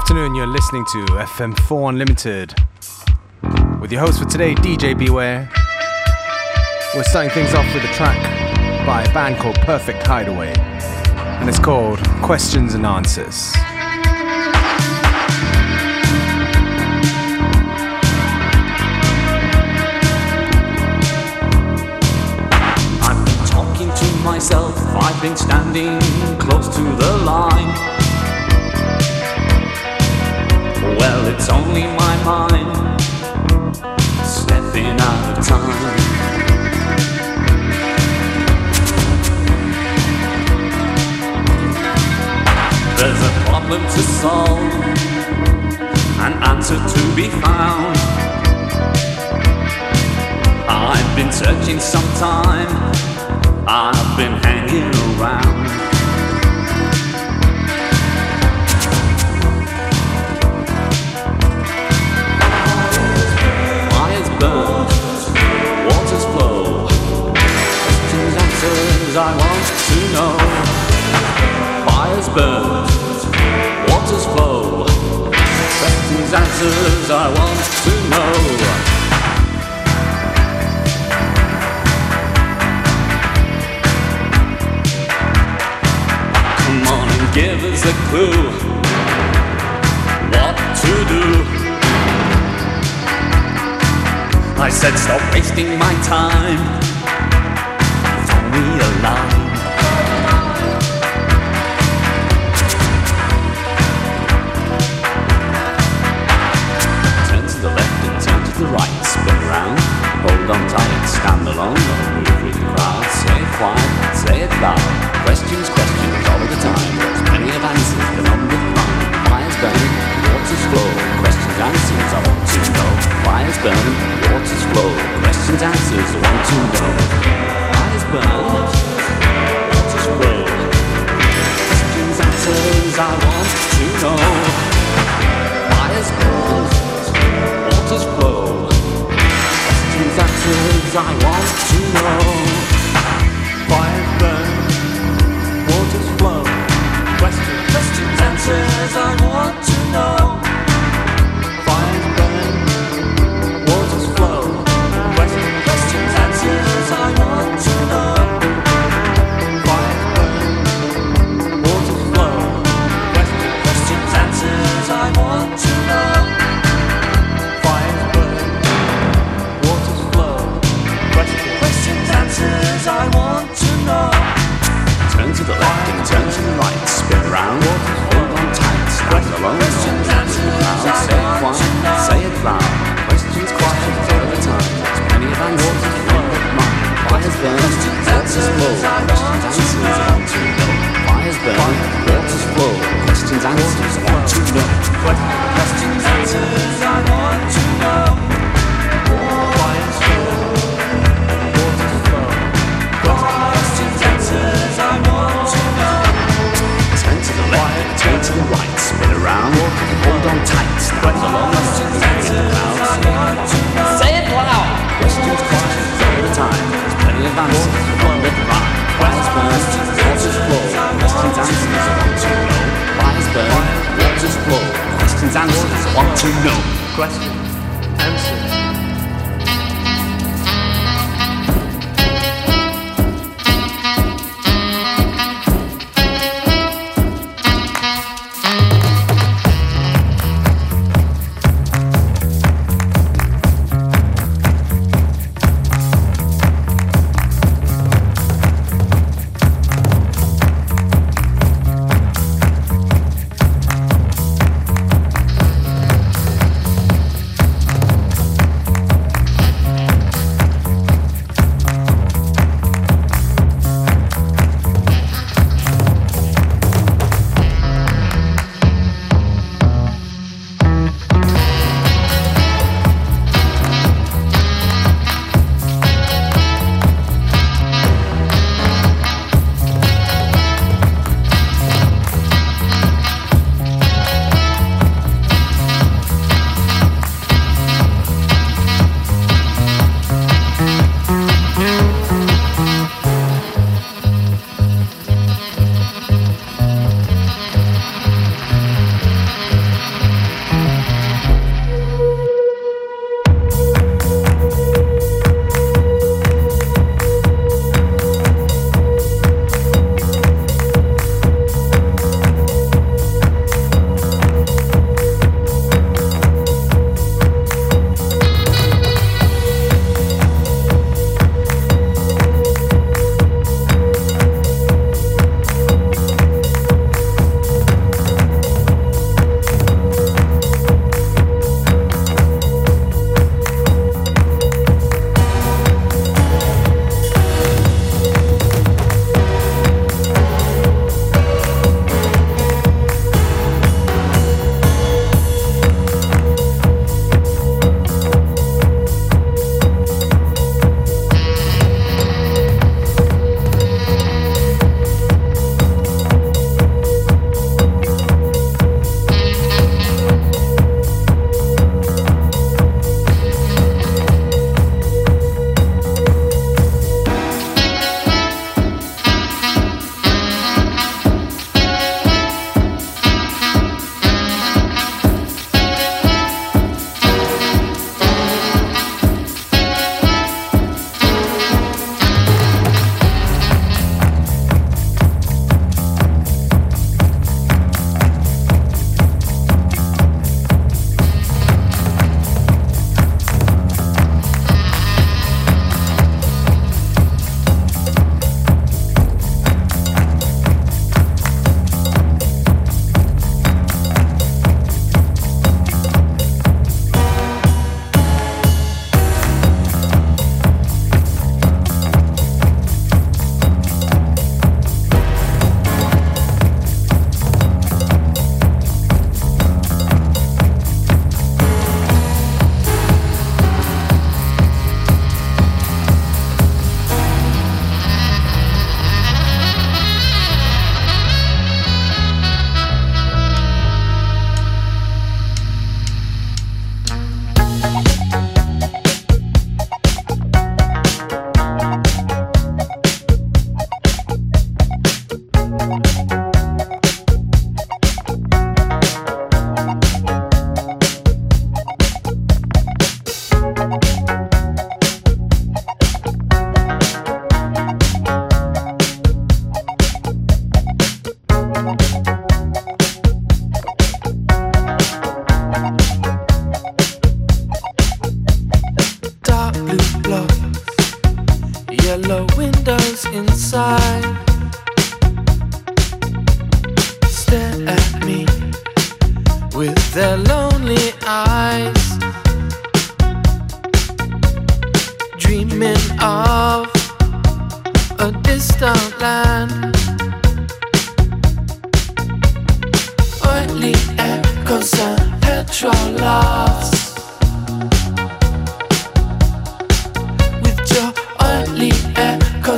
afternoon. You're listening to FM4 Unlimited with your host for today, DJ Beware. We're starting things off with a track by a band called Perfect Hideaway, and it's called Questions and Answers. I've been talking to myself, I've been standing close to the line. Well, it's only my mind stepping out of time. There's a problem to solve, an answer to be found. I've been searching some time, I've been hanging around. I want to know. Fires burn, waters flow. Questions, answers I want to know. Come on and give us a clue what to do. I said, stop wasting my time. A. Turn to the left and turn to the right. Spin around. Hold on tight. Stand alone. Don't move with the crowd. Say it quiet. Say it loud. Questions, questions all of the time. There's plenty of answers, but none with mine. Fires burning, waters flow. Questions, answers, I want to know. Fires burning, waters flow. Questions, answers, I want to know. I want to know. Questions, answers, I want to know. Burn, waters flow. Questions, questions, answers, I want to know. Around, hold on tight. Stand alone. Say it quiet, say it loud. Questions, questions all the time. Plenty of answers, none but mine. Fires burn, waters flow. Questions, answers, want to know. Fires burn, waters flow. Questions, answers, want to know.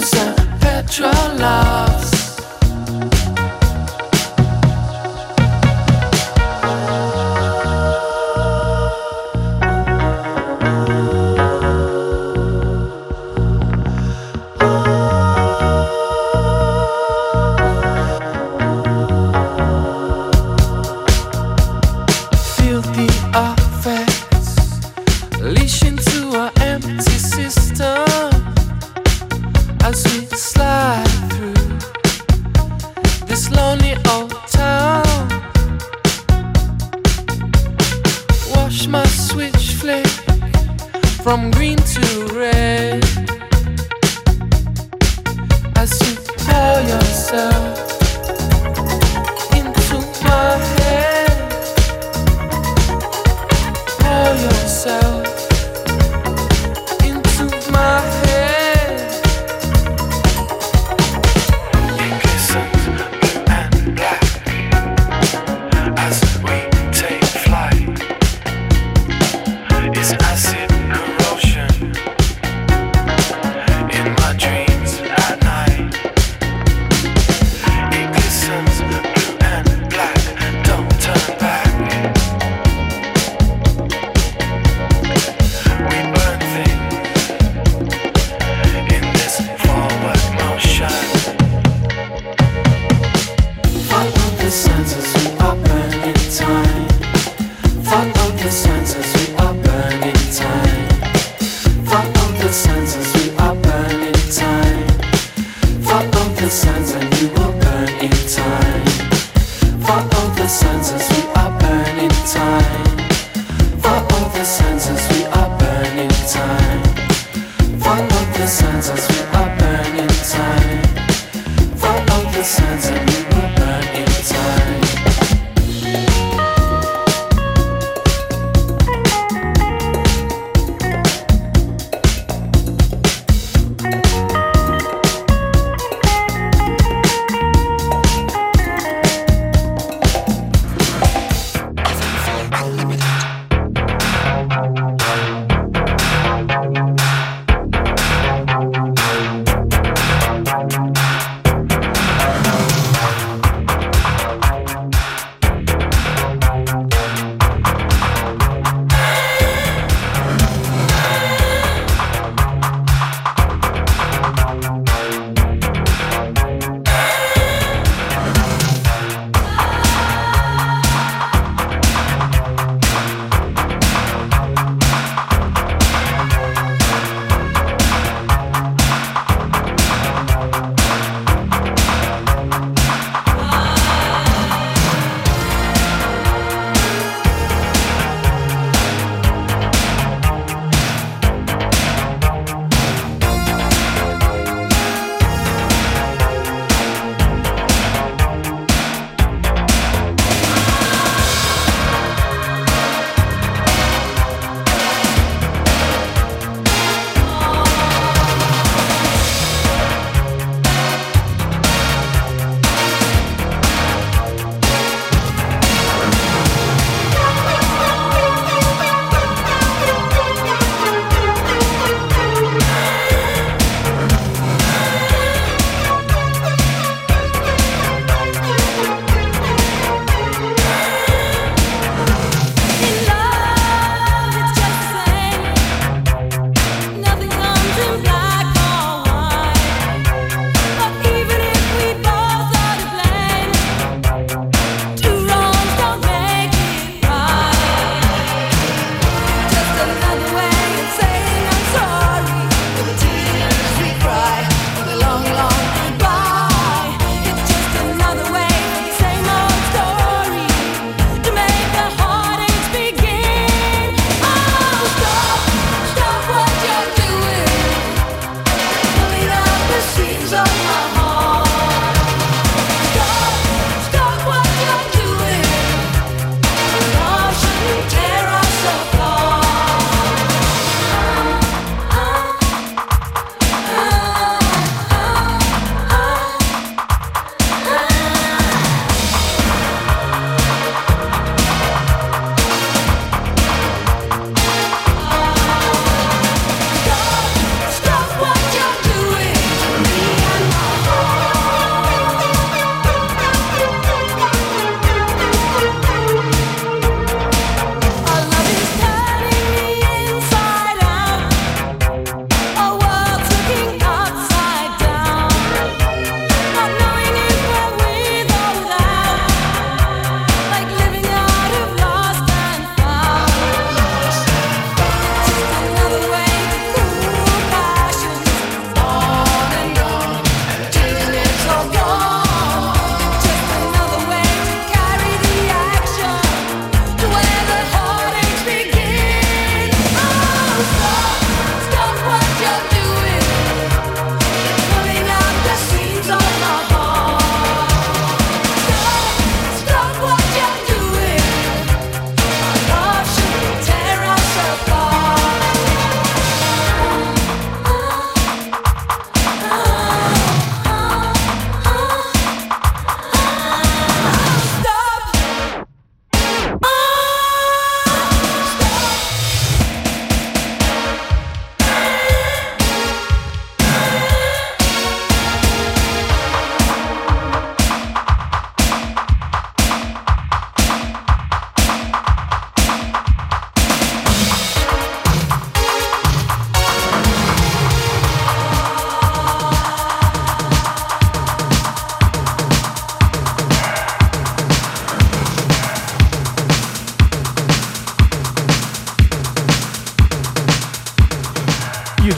Echoes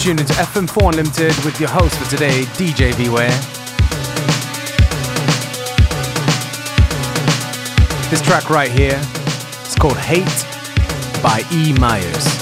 tuned into FM4 Unlimited with your host for today, DJ Beware. This track right here is called Hate by E. Myers.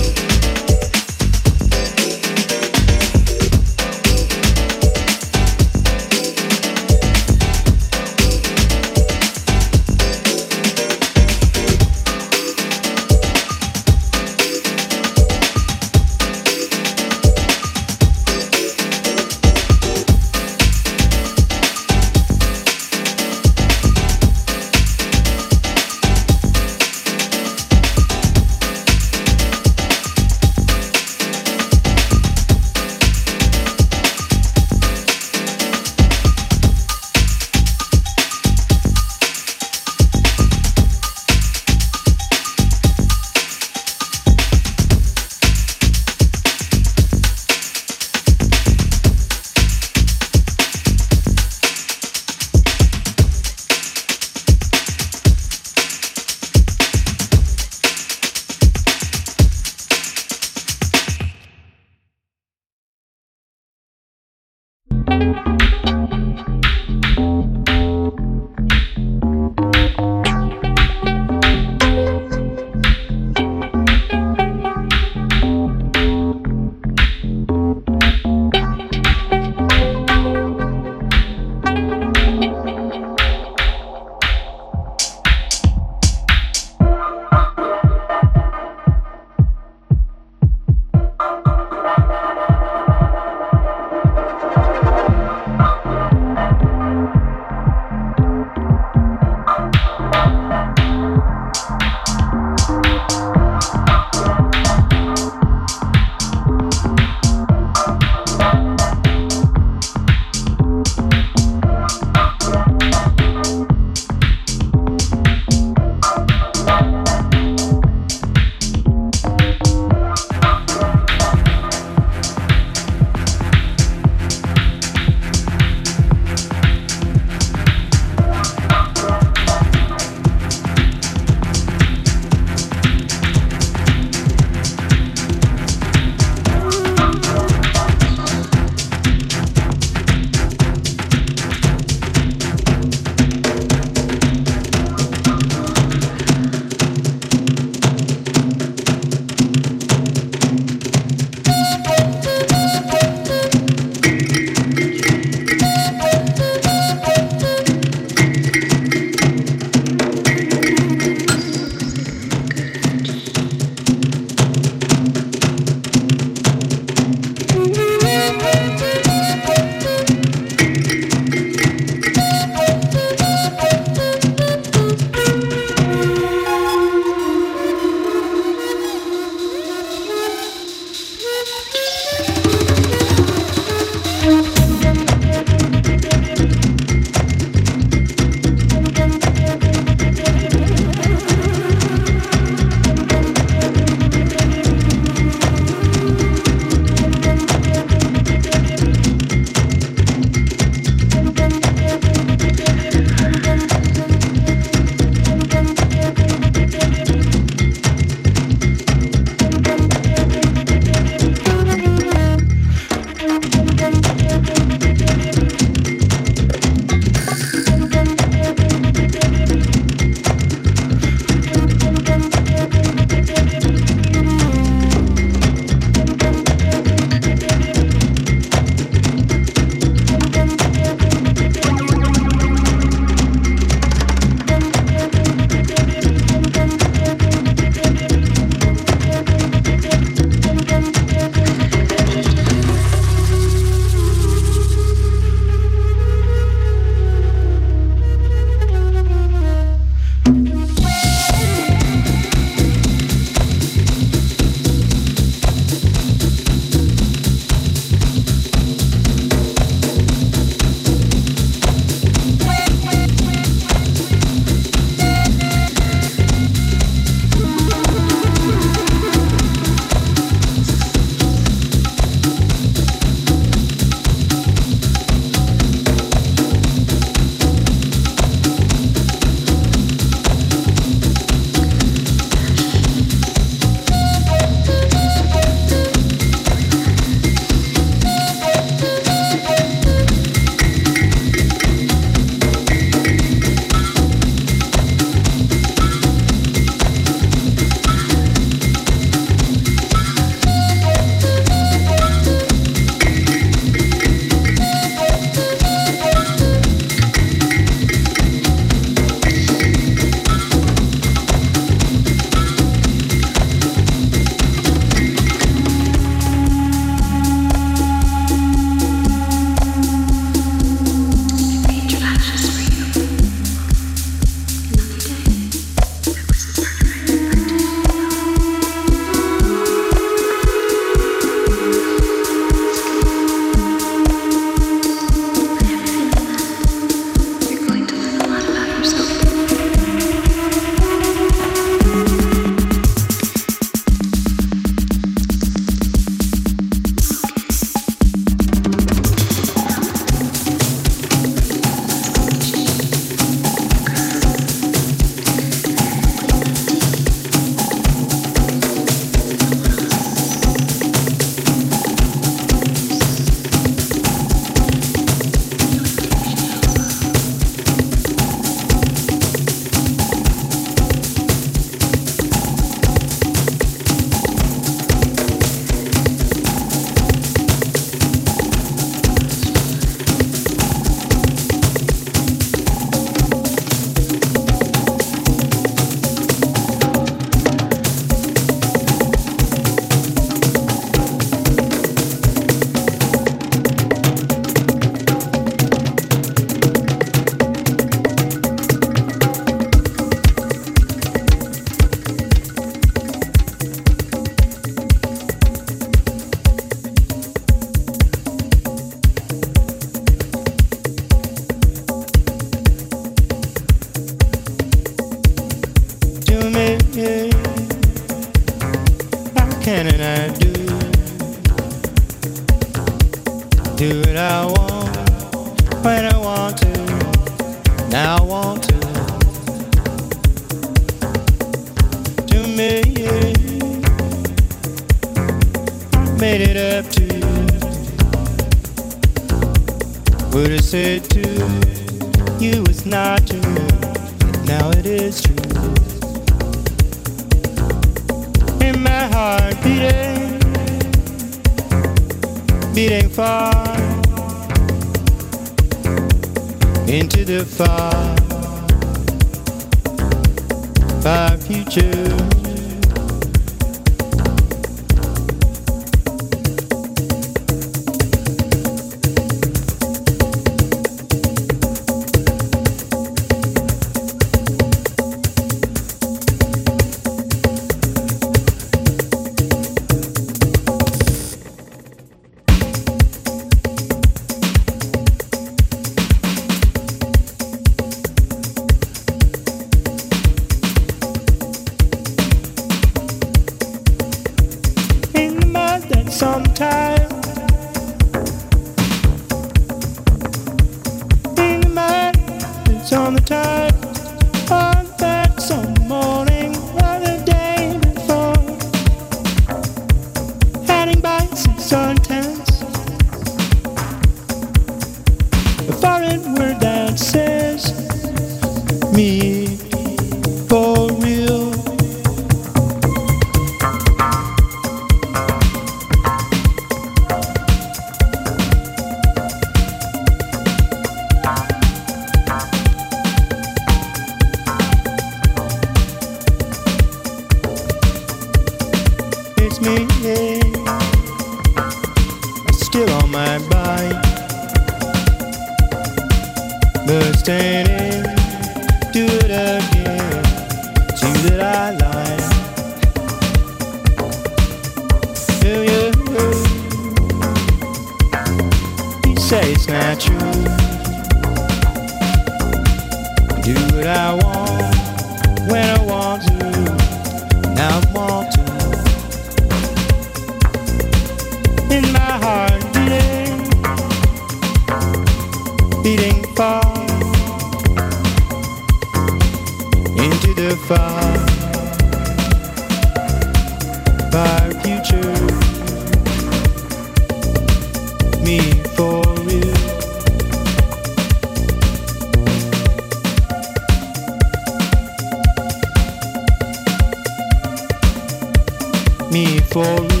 for